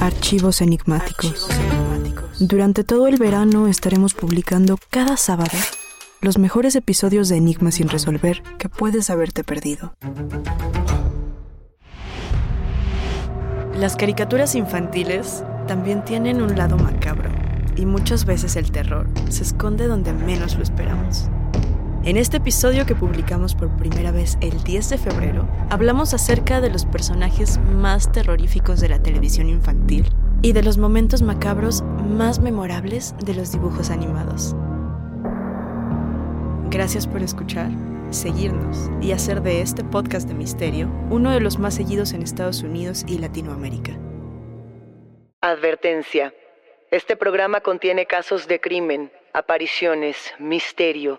Archivos enigmáticos. Durante todo el verano estaremos publicando cada sábado los mejores episodios de Enigmas sin resolver que puedes haberte perdido. Las caricaturas infantiles también tienen un lado macabro y muchas veces el terror se esconde donde menos lo esperamos. En este episodio que publicamos por primera vez el 10 de febrero, hablamos acerca de los personajes más terroríficos de la televisión infantil y de los momentos macabros más memorables de los dibujos animados. Gracias por escuchar, seguirnos y hacer de este podcast de misterio uno de los más seguidos en Estados Unidos y Latinoamérica. Advertencia. Este programa contiene casos de crimen, apariciones, misterio,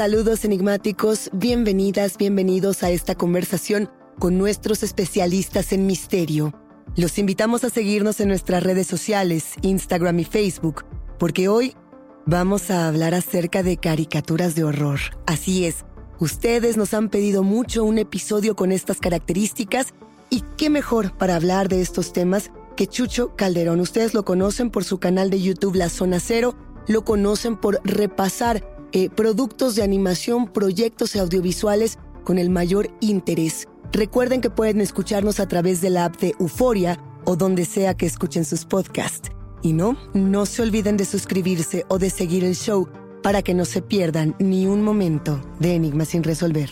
Saludos enigmáticos, bienvenidas, bienvenidos a esta conversación con nuestros especialistas en misterio. Los invitamos a seguirnos en nuestras redes sociales, Instagram y Facebook, porque hoy vamos a hablar acerca de caricaturas de horror. Así es, ustedes nos han pedido mucho un episodio con estas características y qué mejor para hablar de estos temas que Chucho Calderón. Ustedes lo conocen por su canal de YouTube La Zona Cero, lo conocen por repasar eh, productos de animación, proyectos audiovisuales con el mayor interés. Recuerden que pueden escucharnos a través de la app de Euforia o donde sea que escuchen sus podcasts. Y no, no se olviden de suscribirse o de seguir el show para que no se pierdan ni un momento de Enigmas sin resolver.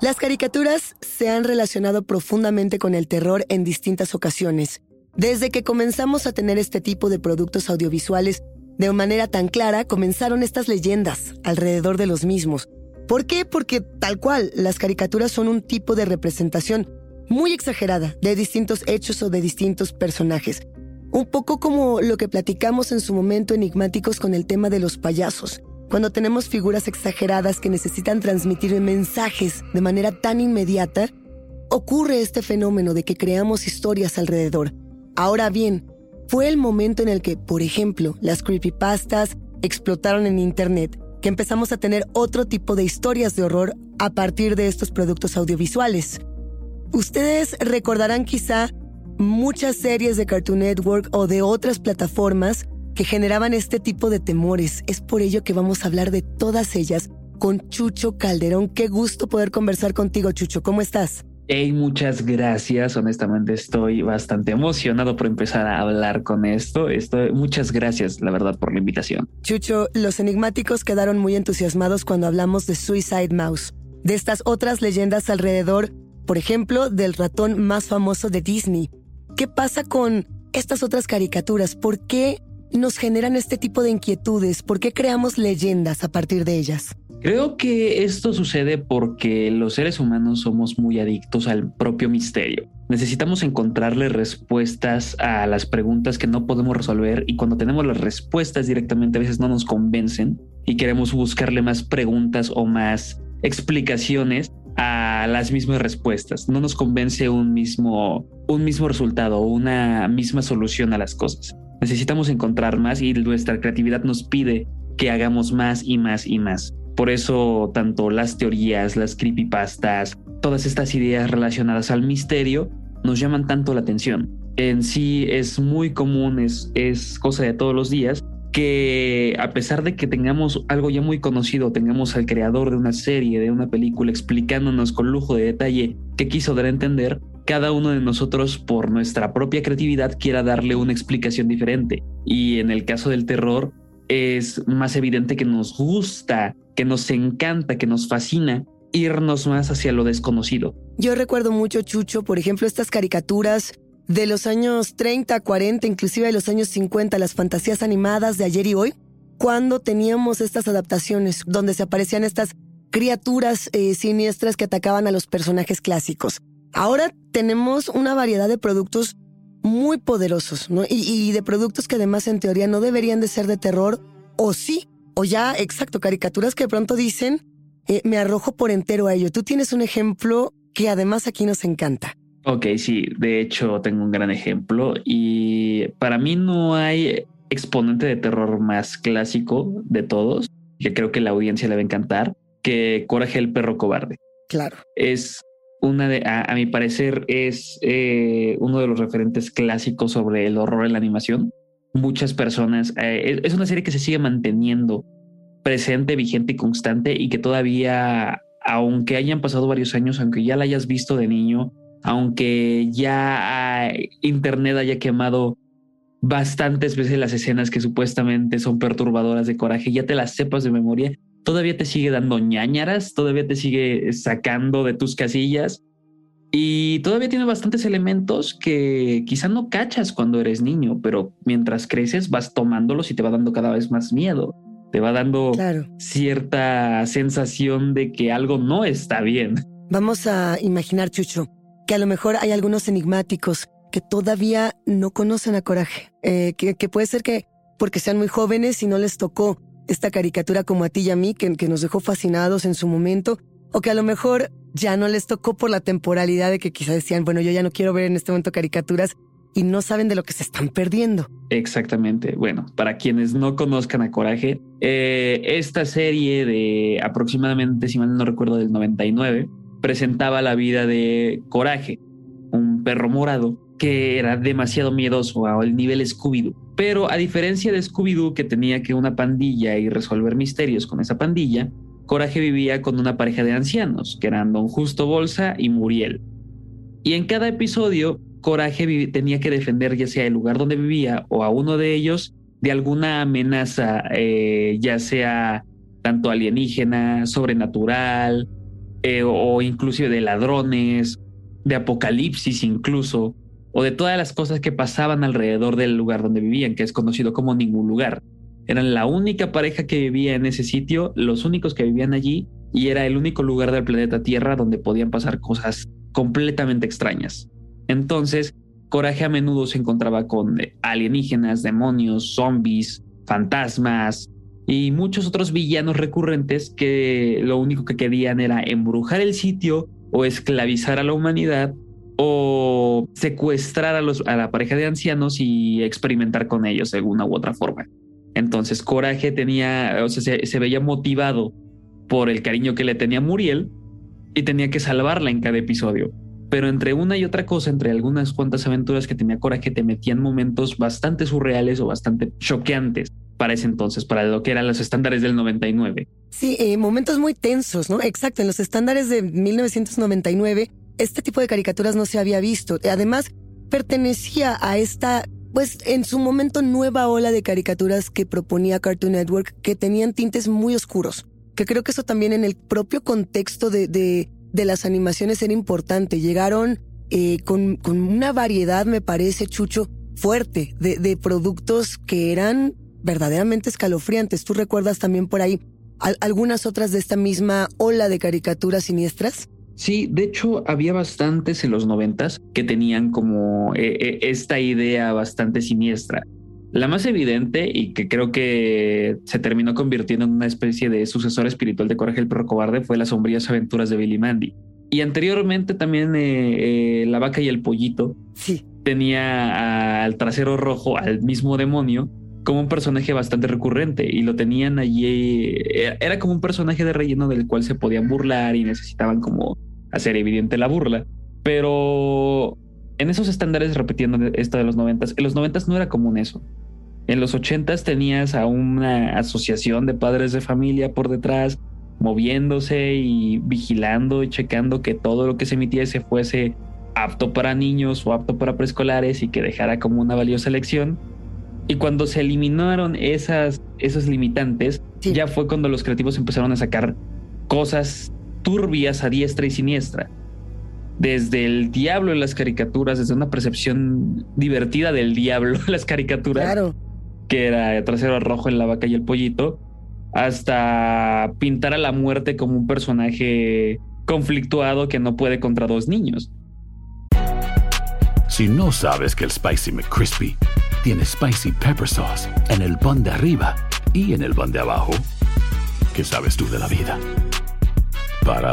Las caricaturas se han relacionado profundamente con el terror en distintas ocasiones. Desde que comenzamos a tener este tipo de productos audiovisuales, de manera tan clara comenzaron estas leyendas alrededor de los mismos. ¿Por qué? Porque tal cual, las caricaturas son un tipo de representación muy exagerada de distintos hechos o de distintos personajes. Un poco como lo que platicamos en su momento enigmáticos con el tema de los payasos. Cuando tenemos figuras exageradas que necesitan transmitir mensajes de manera tan inmediata, ocurre este fenómeno de que creamos historias alrededor. Ahora bien, fue el momento en el que, por ejemplo, las creepypastas explotaron en Internet, que empezamos a tener otro tipo de historias de horror a partir de estos productos audiovisuales. Ustedes recordarán quizá muchas series de Cartoon Network o de otras plataformas que generaban este tipo de temores. Es por ello que vamos a hablar de todas ellas con Chucho Calderón. Qué gusto poder conversar contigo, Chucho. ¿Cómo estás? Hey, muchas gracias. Honestamente estoy bastante emocionado por empezar a hablar con esto. Estoy, muchas gracias, la verdad, por la invitación. Chucho, los enigmáticos quedaron muy entusiasmados cuando hablamos de Suicide Mouse, de estas otras leyendas alrededor, por ejemplo, del ratón más famoso de Disney. ¿Qué pasa con estas otras caricaturas? ¿Por qué nos generan este tipo de inquietudes? ¿Por qué creamos leyendas a partir de ellas? Creo que esto sucede porque los seres humanos somos muy adictos al propio misterio. Necesitamos encontrarle respuestas a las preguntas que no podemos resolver y cuando tenemos las respuestas directamente a veces no nos convencen y queremos buscarle más preguntas o más explicaciones a las mismas respuestas. No nos convence un mismo, un mismo resultado o una misma solución a las cosas. Necesitamos encontrar más y nuestra creatividad nos pide que hagamos más y más y más. Por eso tanto las teorías, las creepypastas, todas estas ideas relacionadas al misterio nos llaman tanto la atención. En sí es muy común, es, es cosa de todos los días, que a pesar de que tengamos algo ya muy conocido, tengamos al creador de una serie, de una película, explicándonos con lujo de detalle qué quiso dar a entender, cada uno de nosotros por nuestra propia creatividad quiera darle una explicación diferente. Y en el caso del terror es más evidente que nos gusta que nos encanta, que nos fascina irnos más hacia lo desconocido. Yo recuerdo mucho, Chucho, por ejemplo, estas caricaturas de los años 30, 40, inclusive de los años 50, las fantasías animadas de ayer y hoy, cuando teníamos estas adaptaciones donde se aparecían estas criaturas eh, siniestras que atacaban a los personajes clásicos. Ahora tenemos una variedad de productos muy poderosos, ¿no? Y, y de productos que además en teoría no deberían de ser de terror, o sí, o ya, exacto, caricaturas que de pronto dicen, eh, me arrojo por entero a ello. Tú tienes un ejemplo que además aquí nos encanta. Ok, sí, de hecho tengo un gran ejemplo y para mí no hay exponente de terror más clásico de todos, que creo que la audiencia le va a encantar, que Coraje el perro cobarde. Claro. Es una de, a, mi parecer, es eh, uno de los referentes clásicos sobre el horror en la animación muchas personas. Eh, es una serie que se sigue manteniendo presente, vigente y constante y que todavía, aunque hayan pasado varios años, aunque ya la hayas visto de niño, aunque ya Internet haya quemado bastantes veces las escenas que supuestamente son perturbadoras de coraje, ya te las sepas de memoria, todavía te sigue dando ñañaras, todavía te sigue sacando de tus casillas y todavía tiene bastantes elementos que quizá no cachas cuando eres niño, pero mientras creces vas tomándolos y te va dando cada vez más miedo. Te va dando cierta sensación de que algo no está bien. Vamos a imaginar, Chucho, que a lo mejor hay algunos enigmáticos que todavía no conocen a Coraje. Eh, que, puede ser que porque sean muy jóvenes y no les tocó esta caricatura como a ti y a mí, que, que nos dejó fascinados en su momento, o que a lo mejor ya no les tocó por la temporalidad de que quizá decían, bueno, yo ya no quiero ver en este momento caricaturas y no saben de lo que se están perdiendo. Exactamente. Bueno, para quienes no conozcan a Coraje, eh, esta serie de aproximadamente, si mal no recuerdo, del 99, presentaba la vida de Coraje, un perro morado que era demasiado miedoso al nivel Scooby-Doo. Pero a diferencia de Scooby-Doo, que tenía que una pandilla y resolver misterios con esa pandilla, Coraje vivía con una pareja de ancianos, que eran Don Justo Bolsa y Muriel. Y en cada episodio, Coraje tenía que defender ya sea el lugar donde vivía o a uno de ellos de alguna amenaza, eh, ya sea tanto alienígena, sobrenatural, eh, o inclusive de ladrones, de apocalipsis incluso, o de todas las cosas que pasaban alrededor del lugar donde vivían, que es conocido como ningún lugar. Eran la única pareja que vivía en ese sitio, los únicos que vivían allí, y era el único lugar del planeta Tierra donde podían pasar cosas completamente extrañas. Entonces, Coraje a menudo se encontraba con alienígenas, demonios, zombies, fantasmas y muchos otros villanos recurrentes que lo único que querían era embrujar el sitio o esclavizar a la humanidad o secuestrar a, los, a la pareja de ancianos y experimentar con ellos de alguna u otra forma. Entonces Coraje tenía, o sea, se, veía motivado por el cariño que le tenía Muriel y tenía que salvarla en cada episodio. Pero entre una y otra cosa, entre algunas cuantas aventuras que tenía Coraje, te metían momentos bastante surreales o bastante choqueantes para ese entonces, para lo que eran los estándares del 99. Sí, eh, momentos muy tensos, ¿no? Exacto, en los estándares de 1999, este tipo de caricaturas no se había visto. Además, pertenecía a esta pues en su momento nueva ola de caricaturas que proponía Cartoon Network que tenían tintes muy oscuros, que creo que eso también en el propio contexto de, de, las animaciones era importante. Llegaron eh, con, con una variedad, me parece, Chucho, fuerte de, de productos que eran verdaderamente escalofriantes. ¿Tú recuerdas también por ahí algunas otras de esta misma ola de caricaturas siniestras? Sí, de hecho había bastantes en los noventas que tenían como eh, eh, esta idea bastante siniestra. La más evidente y que creo que se terminó convirtiendo en una especie de sucesor espiritual de Coraje el perro cobarde fue las sombrías aventuras de Billy Mandy. Y anteriormente también eh, La vaca y el pollito sí. tenía al trasero rojo, al mismo demonio, como un personaje bastante recurrente y lo tenían allí, era como un personaje de relleno del cual se podían burlar y necesitaban como hacer evidente la burla. Pero en esos estándares, repitiendo esto de los noventas, en los noventas no era común eso. En los ochentas tenías a una asociación de padres de familia por detrás, moviéndose y vigilando y checando que todo lo que se emitiese fuese apto para niños o apto para preescolares y que dejara como una valiosa lección y cuando se eliminaron esas, esos limitantes, ya fue cuando los creativos empezaron a sacar cosas turbias a diestra y siniestra. Desde el diablo en las caricaturas, desde una percepción divertida del diablo en las caricaturas, que era trasero rojo en la vaca y el pollito, hasta pintar a la muerte como un personaje conflictuado que no puede contra dos niños. Si no sabes que el Spicy McCrispy tiene Spicy Pepper Sauce en el pan de arriba y en el pan de abajo, ¿qué sabes tú de la vida? Para,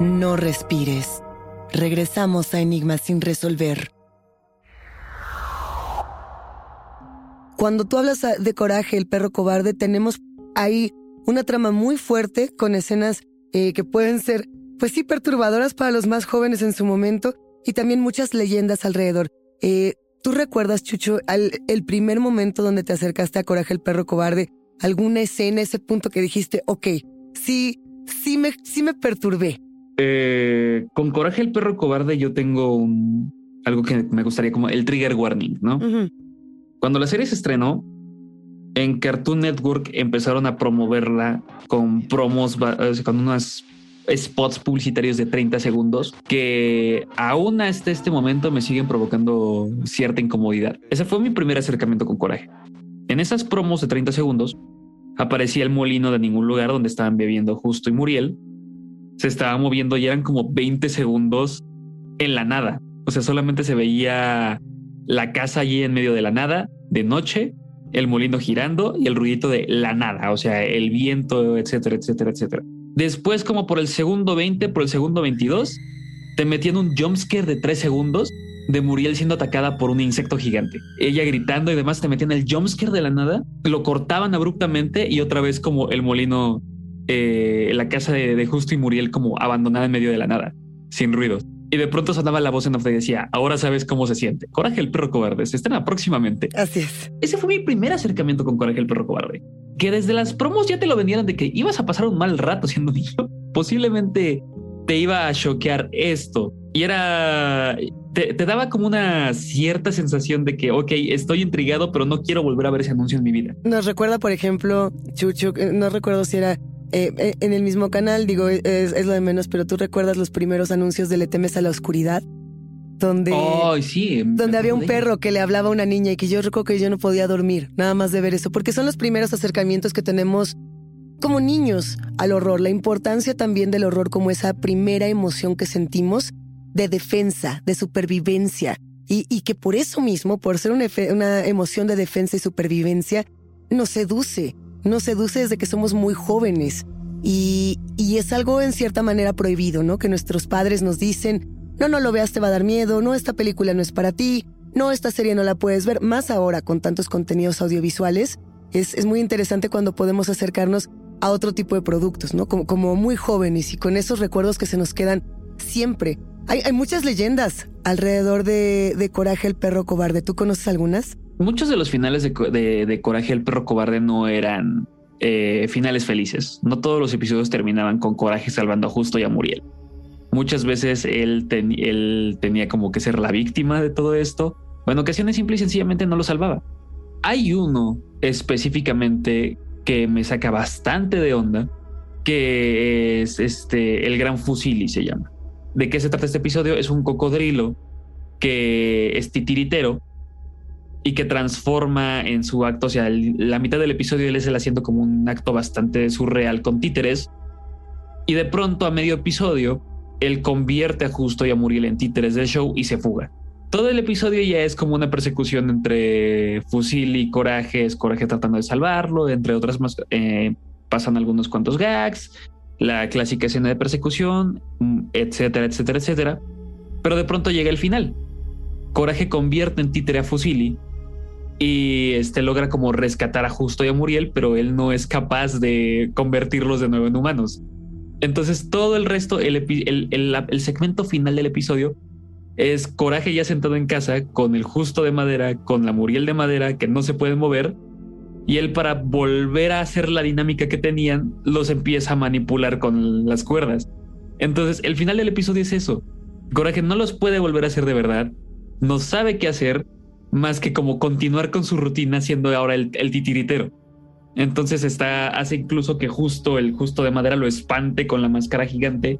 No respires. Regresamos a Enigmas sin resolver. Cuando tú hablas de coraje, el perro cobarde, tenemos ahí una trama muy fuerte con escenas eh, que pueden ser, pues sí, perturbadoras para los más jóvenes en su momento y también muchas leyendas alrededor. Eh, ¿Tú recuerdas, Chucho, el primer momento donde te acercaste a Coraje el perro cobarde? ¿Alguna escena, ese punto que dijiste, ok, sí, sí me, sí me perturbé? Eh, con Coraje el perro cobarde yo tengo un, algo que me gustaría como el trigger warning, ¿no? Cuando la serie se estrenó, en Cartoon Network empezaron a promoverla con promos, con unas spots publicitarios de 30 segundos que aún hasta este momento me siguen provocando cierta incomodidad. Ese fue mi primer acercamiento con Coraje. En esas promos de 30 segundos aparecía el molino de ningún lugar donde estaban bebiendo Justo y Muriel se estaba moviendo y eran como 20 segundos en la nada. O sea, solamente se veía la casa allí en medio de la nada, de noche, el molino girando y el ruidito de la nada, o sea, el viento, etcétera, etcétera, etcétera. Después, como por el segundo 20, por el segundo 22, te metían un jumpscare de 3 segundos de Muriel siendo atacada por un insecto gigante. Ella gritando y demás te metían el jumpscare de la nada, lo cortaban abruptamente y otra vez como el molino eh, la casa de, Justo y Muriel como abandonada en medio de la nada, sin ruidos. Y de pronto sonaba la voz en off y decía, ahora sabes cómo se siente. Coraje el perro cobarde, se estrena próximamente. Así es. Ese fue mi primer acercamiento con Coraje el perro cobarde. Que desde las promos ya te lo vendieron de que ibas a pasar un mal rato siendo niño. Posiblemente te iba a choquear esto. Y era... Te, te, daba como una cierta sensación de que, ok, estoy intrigado, pero no quiero volver a ver ese anuncio en mi vida. Nos recuerda, por ejemplo, Chucho, eh, no recuerdo si era eh, eh, en el mismo canal, digo, es, lo de menos, pero tú recuerdas los primeros anuncios de Le temes a la oscuridad. donde, sí, donde había un perro que le hablaba a una niña y que yo recuerdo que yo no podía dormir, nada más de ver eso, porque son los primeros acercamientos que tenemos como niños al horror, la importancia también del horror como esa primera emoción que sentimos de defensa, de supervivencia, y, que por eso mismo, por ser una, una emoción de defensa y supervivencia, nos seduce, nos seduce desde que somos muy jóvenes. Y, y, es algo en cierta manera prohibido, ¿no? Que nuestros padres nos dicen, no, no lo veas, te va a dar miedo, no, esta película no es para ti, no, esta serie no la puedes ver, más ahora con tantos contenidos audiovisuales. Es, es muy interesante cuando podemos acercarnos a otro tipo de productos, ¿no? Como, como muy jóvenes y con esos recuerdos que se nos quedan siempre. Hay, hay muchas leyendas alrededor de, de, Coraje el perro cobarde. ¿Tú conoces algunas? Muchos de los finales de, de, Coraje el perro cobarde no eran eh, finales felices. No todos los episodios terminaban con Coraje salvando a Justo y a Muriel. Muchas veces él, él tenía como que ser la víctima de todo esto. O en ocasiones simple y sencillamente no lo salvaba. Hay uno específicamente que me saca bastante de onda, que es este el Gran Fusili se llama. ¿De qué se trata este episodio? Es un cocodrilo que es titiritero y que transforma en su acto, o sea, la mitad del episodio él es el haciendo como un acto bastante surreal con títeres y de pronto a medio episodio él convierte a Justo y a Muriel en títeres del show y se fuga. Todo el episodio ya es como una persecución entre Fusil y Coraje, es Coraje tratando de salvarlo, entre otras más, eh, pasan algunos cuantos gags, la clásica escena de persecución, etcétera, etcétera, etcétera. Pero de pronto llega el final. Coraje convierte en títere a Fusili y este logra como rescatar a Justo y a Muriel, pero él no es capaz de convertirlos de nuevo en humanos. Entonces todo el resto, el, el segmento final del episodio es Coraje ya sentado en casa con el justo de madera, con la Muriel de madera que no se pueden mover. Y él para volver a hacer la dinámica que tenían, los empieza a manipular con las cuerdas. Entonces, el final del episodio es eso. Coraje no los puede volver a hacer de verdad. No sabe qué hacer más que como continuar con su rutina siendo ahora el, titiritero. Entonces está, hace incluso que justo el justo de madera lo espante con la máscara gigante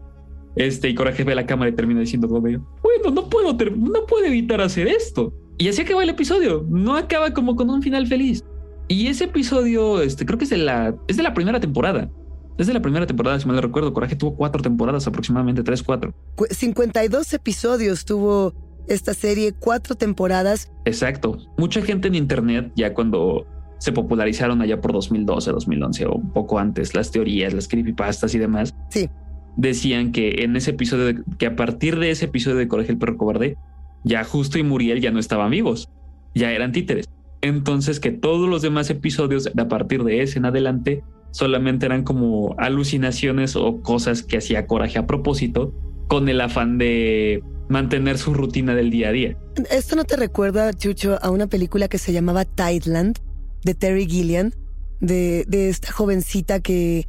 este, y Coraje ve la cámara y termina diciendo bueno, no puedo, no puedo evitar hacer esto. Y así acaba el episodio. No acaba como con un final feliz. Y ese episodio, este, creo que es de la, es de la primera temporada. Es de la primera temporada, si mal no recuerdo. Coraje tuvo cuatro temporadas, aproximadamente tres, cuatro. 52 episodios tuvo esta serie, cuatro temporadas. Exacto. Mucha gente en internet, ya cuando se popularizaron allá por 2012, 2011 o un poco antes, las teorías, las creepypastas y demás. Sí decían que en ese episodio, que a partir de ese episodio de Coraje el perro cobarde, ya Justo y Muriel ya no estaban vivos, ya eran títeres. Entonces que todos los demás episodios a partir de ese en adelante solamente eran como alucinaciones o cosas que hacía Coraje a propósito con el afán de mantener su rutina del día a día. ¿Esto no te recuerda, Chucho, a una película que se llamaba Tideland de Terry Gilliam? De, de esta jovencita que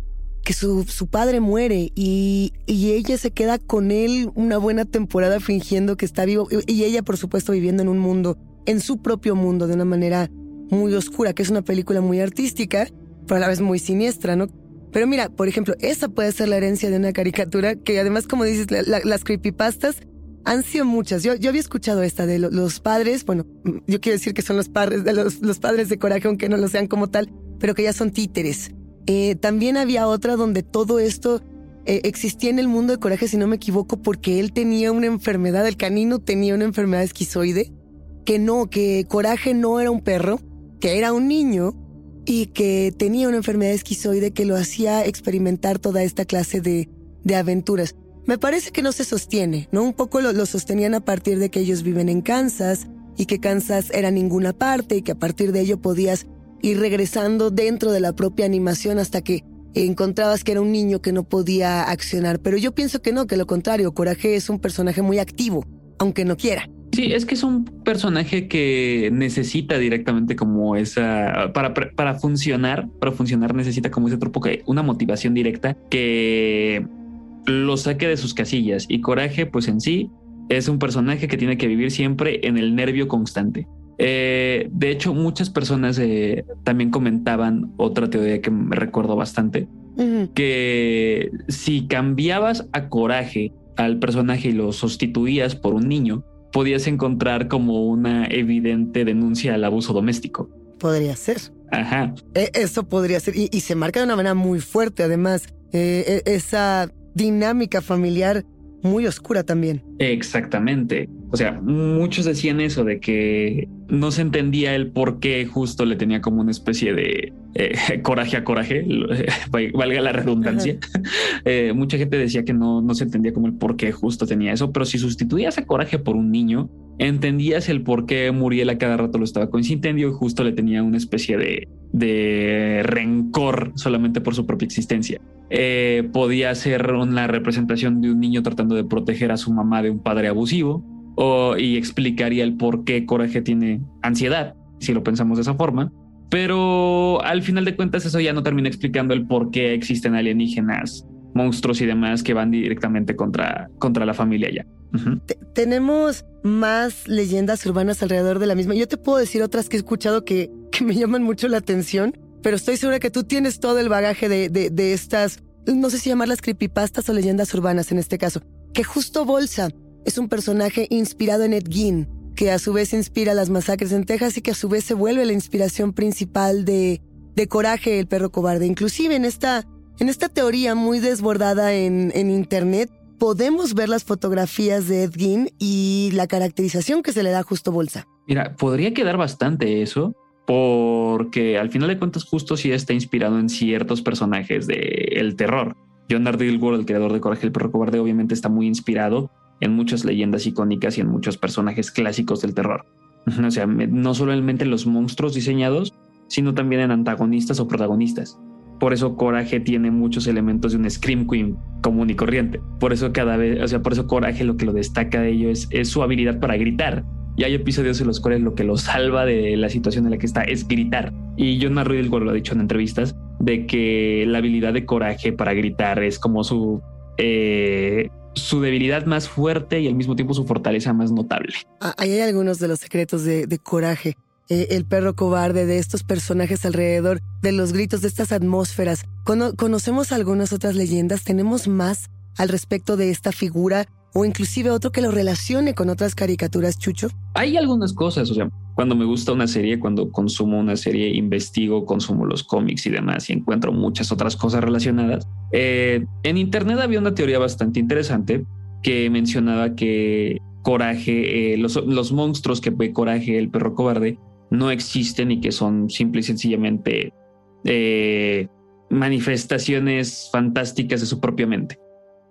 que su, su padre muere y, y, ella se queda con él una buena temporada fingiendo que está vivo y ella por supuesto viviendo en un mundo, en su propio mundo de una manera muy oscura, que es una película muy artística, pero a la vez muy siniestra, ¿no? Pero mira, por ejemplo, esa puede ser la herencia de una caricatura que además, como dices, las creepypastas han sido muchas. Yo, yo había escuchado esta de los padres, bueno, yo quiero decir que son los padres de los, los padres de coraje, aunque no lo sean como tal, pero que ya son títeres eh, también había otra donde todo esto eh, existía en el mundo de Coraje, si no me equivoco, porque él tenía una enfermedad, el canino tenía una enfermedad esquizoide, que no, que Coraje no era un perro, que era un niño y que tenía una enfermedad esquizoide que lo hacía experimentar toda esta clase de, de aventuras. Me parece que no se sostiene, ¿no? Un poco lo, lo sostenían a partir de que ellos viven en Kansas y que Kansas era ninguna parte y que a partir de ello podías y regresando dentro de la propia animación hasta que encontrabas que era un niño que no podía accionar. Pero yo pienso que no, que lo contrario, Coraje es un personaje muy activo, aunque no quiera. Sí, es que es un personaje que necesita directamente como esa, para, para funcionar, para funcionar necesita como ese truco que una motivación directa que lo saque de sus casillas. Y Coraje, pues en sí, es un personaje que tiene que vivir siempre en el nervio constante. Eh, de hecho, muchas personas eh, también comentaban otra teoría que me recuerdo bastante, que si cambiabas a coraje al personaje y lo sustituías por un niño, podías encontrar como una evidente denuncia al abuso doméstico. Podría ser. Ajá. E, eso podría ser. Y, se marca de una manera muy fuerte, además. Eh, e, esa dinámica familiar muy oscura también. Exactamente. O sea, muchos decían eso de que no se entendía el por qué justo le tenía como una especie de eh, coraje a coraje, valga la redundancia. Eh, mucha gente decía que no, no se entendía como el por qué justo tenía eso, pero si sustituías a coraje por un niño, entendías el por qué Muriel a cada rato lo estaba coincidiendo y justo le tenía una especie de, de rencor solamente por su propia existencia. Eh, podía ser una representación de un niño tratando de proteger a su mamá de un padre abusivo o, y explicaría el por qué Coraje tiene ansiedad, si lo pensamos de esa forma. Pero al final de cuentas eso ya no termina explicando el por qué existen alienígenas, monstruos y demás que van directamente contra, contra la familia ya. Tenemos más leyendas urbanas alrededor de la misma. Yo te puedo decir otras que he escuchado que, que me llaman mucho la atención pero estoy segura que tú tienes todo el bagaje de, de, estas, no sé si llamarlas creepypastas o leyendas urbanas en este caso, que justo Bolsa es un personaje inspirado en Ed Gein, que a su vez inspira las masacres en Texas y que a su vez se vuelve la inspiración principal de, de Coraje, el perro cobarde. Inclusive en esta, en esta teoría muy desbordada en, en internet, podemos ver las fotografías de Ed Gein y la caracterización que se le da a Justo Bolsa. Mira, podría quedar bastante eso, porque al final de cuentas justo sí está inspirado en ciertos personajes del terror. John Dilworth, el creador de Coraje el perro cobarde, obviamente está muy inspirado en muchas leyendas icónicas y en muchos personajes clásicos del terror. O sea, no solamente en los monstruos diseñados, sino también en antagonistas o protagonistas. Por eso Coraje tiene muchos elementos de un Scream Queen común y corriente. Por eso cada vez, o sea, por eso Coraje lo que lo destaca de ello es, su habilidad para gritar y hay episodios en los cuales lo que lo salva de la situación en la que está es gritar. Y John Marruidel lo ha dicho en entrevistas, de que la habilidad de coraje para gritar es como su, eh, su debilidad más fuerte y al mismo tiempo su fortaleza más notable. Ah, ahí hay algunos de los secretos de, coraje. Eh, el perro cobarde, de estos personajes alrededor, de los gritos, de estas atmósferas. conocemos algunas otras leyendas, tenemos más al respecto de esta figura o inclusive otro que lo relacione con otras caricaturas, Chucho? Hay algunas cosas, o sea, cuando me gusta una serie, cuando consumo una serie, investigo, consumo los cómics y demás y encuentro muchas otras cosas relacionadas. Eh, en Internet había una teoría bastante interesante que mencionaba que Coraje, eh, los, monstruos que ve Coraje, el perro cobarde, no existen y que son simple y sencillamente eh, manifestaciones fantásticas de su propia mente.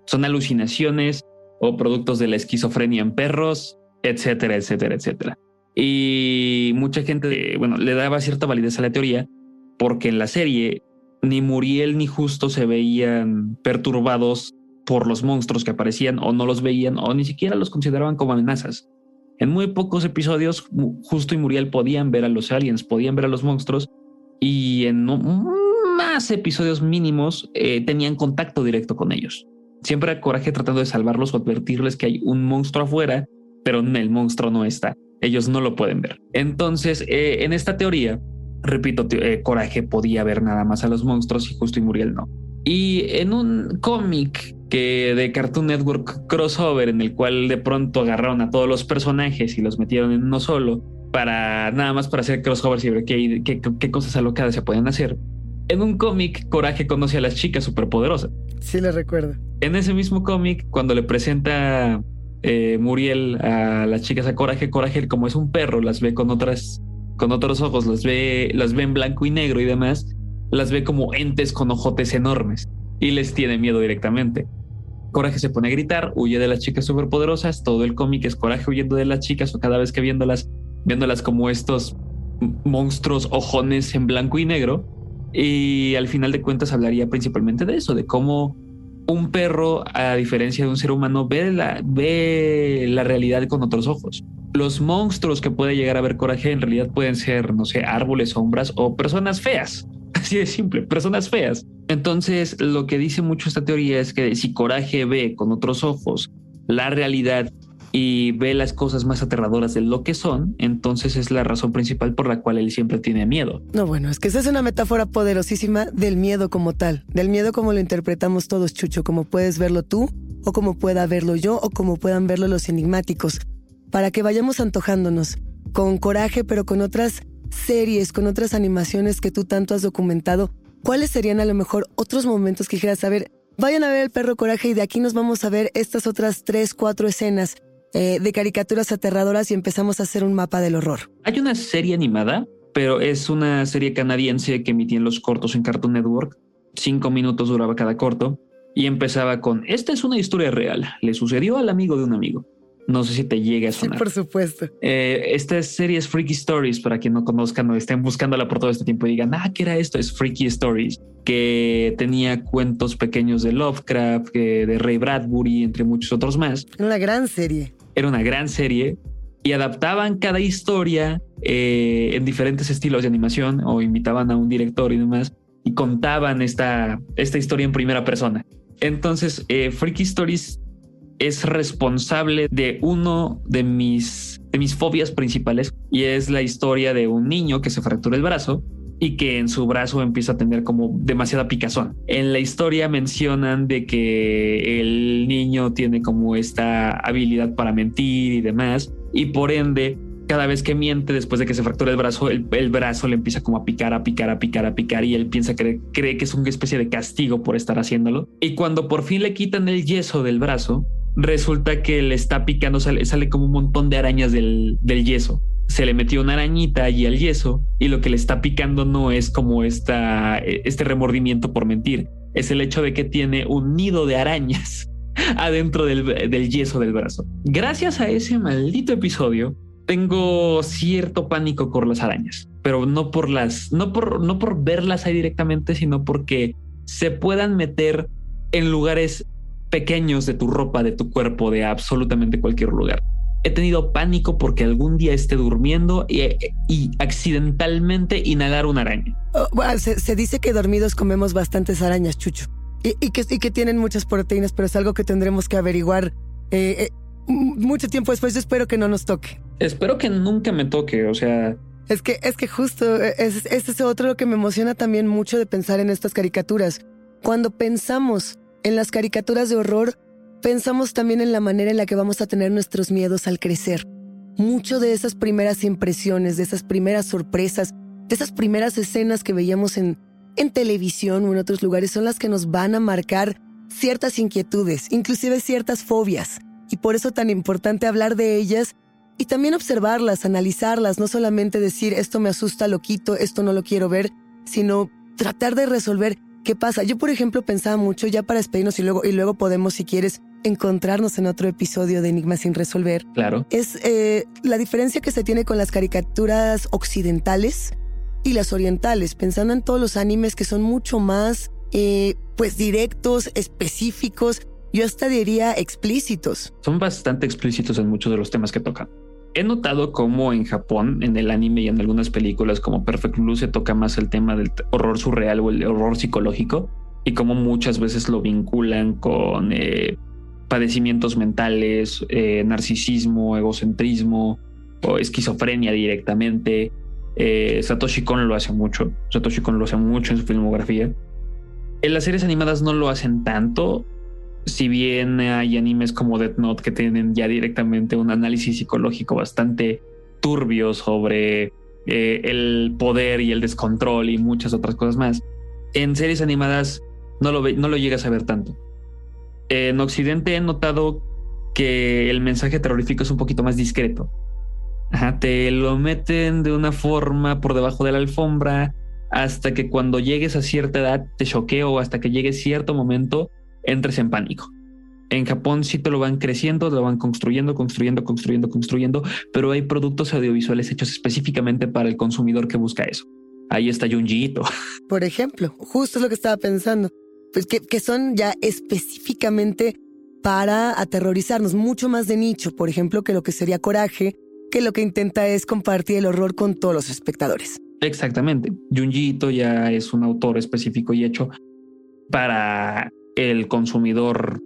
Son alucinaciones o productos de la esquizofrenia en perros, etcétera, etcétera, etcétera. Y mucha gente, bueno, le daba cierta validez a la teoría porque en la serie ni Muriel ni Justo se veían perturbados por los monstruos que aparecían o no los veían o ni siquiera los consideraban como amenazas. En muy pocos episodios, Justo y Muriel podían ver a los aliens, podían ver a los monstruos y en más episodios mínimos eh, tenían contacto directo con ellos. Siempre hay coraje tratando de salvarlos o advertirles que hay un monstruo afuera, pero el monstruo no está. Ellos no lo pueden ver. Entonces, eh, en esta teoría, repito, eh, Coraje podía ver nada más a los monstruos y Justo y Muriel no. Y en un cómic que de Cartoon Network crossover, en el cual de pronto agarraron a todos los personajes y los metieron en uno solo, para nada más para hacer crossovers y ver qué, qué, qué cosas alocadas se pueden hacer. En un cómic, Coraje conoce a las chicas superpoderosas. Sí, le recuerdo. En ese mismo cómic, cuando le presenta eh, Muriel a las chicas a Coraje, Coraje, como es un perro, las ve con otras, con otros ojos, las ve, las ve en blanco y negro y demás, las ve como entes con ojotes enormes y les tiene miedo directamente. Coraje se pone a gritar, huye de las chicas superpoderosas, todo el cómic es Coraje huyendo de las chicas o cada vez que viéndolas, viéndolas como estos monstruos ojones en blanco y negro y al final de cuentas hablaría principalmente de eso, de cómo un perro, a diferencia de un ser humano, ve la, ve la realidad con otros ojos. Los monstruos que puede llegar a ver coraje en realidad pueden ser, no sé, árboles, sombras o personas feas. Así de simple, personas feas. Entonces, lo que dice mucho esta teoría es que si coraje ve con otros ojos la realidad y ve las cosas más aterradoras de lo que son, entonces es la razón principal por la cual él siempre tiene miedo. No, bueno, es que esa es una metáfora poderosísima del miedo como tal, del miedo como lo interpretamos todos, Chucho, como puedes verlo tú, o como pueda verlo yo, o como puedan verlo los enigmáticos. para que vayamos antojándonos con coraje, pero con otras series, con otras animaciones que tú tanto has documentado, ¿cuáles serían a lo mejor otros momentos que quieras saber? Vayan a ver el perro coraje y de aquí nos vamos a ver estas otras tres, cuatro escenas eh, de caricaturas aterradoras y empezamos a hacer un mapa del horror. Hay una serie animada, pero es una serie canadiense que emitían los cortos en Cartoon Network. Cinco minutos duraba cada corto y empezaba con, esta es una historia real, le sucedió al amigo de un amigo. No sé si te llega a sonar. Sí, por supuesto. Eh, esta serie es Freaky Stories, para quien no conozcan o estén buscándola por todo este tiempo y digan, ah, ¿qué era esto? Es Freaky Stories, que tenía cuentos pequeños de Lovecraft, de Ray Bradbury, entre muchos otros más. Una gran serie. Era una gran serie y adaptaban cada historia eh, en diferentes estilos de animación o invitaban a un director y demás y contaban esta, esta historia en primera persona. Entonces, eh, Freaky Stories es responsable de uno de mis, de mis fobias principales y es la historia de un niño que se fractura el brazo y que en su brazo empieza a tener como demasiada picazón. En la historia mencionan de que el niño tiene como esta habilidad para mentir y demás y por ende cada vez que miente después de que se fractura el brazo, el, brazo le empieza como a picar, a picar, a picar, a picar y él piensa que cree que es una especie de castigo por estar haciéndolo. Y cuando por fin le quitan el yeso del brazo, resulta que le está picando, sale, sale como un montón de arañas del, del yeso. Se le metió una arañita allí al yeso y lo que le está picando no es como esta, este remordimiento por mentir, es el hecho de que tiene un nido de arañas adentro del, del yeso del brazo. Gracias a ese maldito episodio, tengo cierto pánico por las arañas, pero no por las, no por, no por verlas ahí directamente, sino porque se puedan meter en lugares pequeños de tu ropa, de tu cuerpo, de absolutamente cualquier lugar. He tenido pánico porque algún día esté durmiendo y, accidentalmente inhalar una araña. Oh, se, dice que dormidos comemos bastantes arañas, Chucho. Y, que, que, tienen muchas proteínas, pero es algo que tendremos que averiguar eh, eh, mucho tiempo después. Yo espero que no nos toque. Espero que nunca me toque, o sea... Es que, es que justo, e, es, este es otro lo que me emociona también mucho de pensar en estas caricaturas. Cuando pensamos en las caricaturas de horror, pensamos también en la manera en la que vamos a tener nuestros miedos al crecer. Mucho de esas primeras impresiones, de esas primeras sorpresas, de esas primeras escenas que veíamos en, en televisión o en otros lugares son las que nos van a marcar ciertas inquietudes, inclusive ciertas fobias. Y por eso tan importante hablar de ellas y también observarlas, analizarlas, no solamente decir esto me asusta, lo quito, esto no lo quiero ver, sino tratar de resolver qué pasa. Yo, por ejemplo, pensaba mucho ya para despedirnos y luego, y luego podemos, si quieres, encontrarnos en otro episodio de Enigma sin resolver. Claro. Es eh, la diferencia que se tiene con las caricaturas occidentales y las orientales, pensando en todos los animes que son mucho más, eh, pues, directos, específicos, yo hasta diría explícitos. Son bastante explícitos en muchos de los temas que tocan. He notado cómo en Japón, en el anime y en algunas películas como Perfect Blue se toca más el tema del horror surreal o el horror psicológico y cómo muchas veces lo vinculan con eh, padecimientos mentales, eh, narcisismo, egocentrismo o esquizofrenia directamente. Eh, Satoshi Kon lo hace mucho. Satoshi Kon lo hace mucho en su filmografía. En las series animadas no lo hacen tanto, si bien hay animes como Death Note que tienen ya directamente un análisis psicológico bastante turbio sobre eh, el poder y el descontrol y muchas otras cosas más, en series animadas no lo, no lo llegas a ver tanto. En Occidente he notado que el mensaje terrorífico es un poquito más discreto. te lo meten de una forma por debajo de la alfombra hasta que cuando llegues a cierta edad te choqueo hasta que llegue cierto momento entres en pánico. En Japón sí te lo van creciendo, lo van construyendo, construyendo, construyendo, construyendo, pero hay productos audiovisuales hechos específicamente para el consumidor que busca eso. Ahí está Junjiito. Por ejemplo, justo es lo que estaba pensando, pues que, que son ya específicamente para aterrorizarnos, mucho más de nicho, por ejemplo, que lo que sería Coraje, que lo que intenta es compartir el horror con todos los espectadores. Exactamente. Junjiito ya es un autor específico y hecho para el consumidor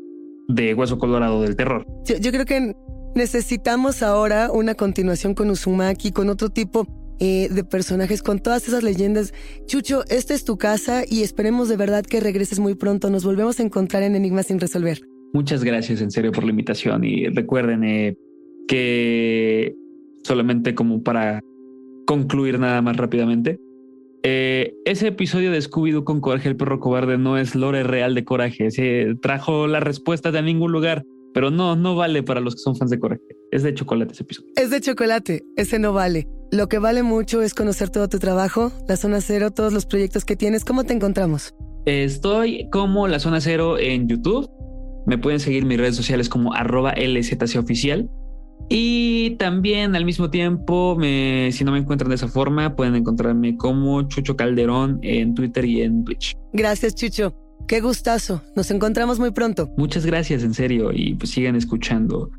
de Hueso Colorado del terror. Yo, creo que necesitamos ahora una continuación con Uzumaki, con otro tipo eh, de personajes, con todas esas leyendas. Chucho, esta es tu casa y esperemos de verdad que regreses muy pronto. Nos volvemos a encontrar en Enigmas sin resolver. Muchas gracias en serio por la invitación y recuerden, eh, que solamente como para concluir nada más rápidamente. Eh, ese episodio de Scooby-Doo con Coraje el perro cobarde no es lore real de Coraje. Se trajo la respuesta de ningún lugar, pero no, no vale para los que son fans de Coraje. Es de chocolate ese episodio. Es de chocolate, ese no vale. Lo que vale mucho es conocer todo tu trabajo, la zona cero, todos los proyectos que tienes. ¿Cómo te encontramos? Estoy como la zona cero en YouTube. Me pueden seguir en mis redes sociales como arroba LZC oficial. Y también al mismo tiempo, me, si no me encuentran de esa forma, pueden encontrarme como Chucho Calderón en Twitter y en Twitch. Gracias, Chucho. Qué gustazo. Nos encontramos muy pronto. Muchas gracias, en serio, y pues sigan escuchando.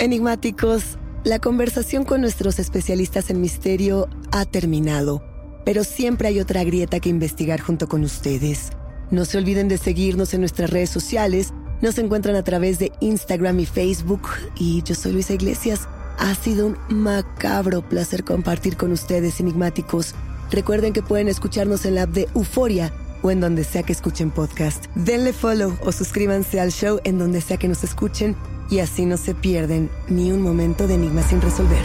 Enigmáticos, la conversación con nuestros especialistas en misterio ha terminado, pero siempre hay otra grieta que investigar junto con ustedes. No se olviden de seguirnos en nuestras redes sociales nos encuentran a través de Instagram y Facebook y yo soy Luisa Iglesias. Ha sido un macabro placer compartir con ustedes, enigmáticos. Recuerden que pueden escucharnos en la app de Euforia o en donde sea que escuchen podcast. Denle follow o suscríbanse al show en donde sea que nos escuchen y así no se pierden ni un momento de enigma sin resolver.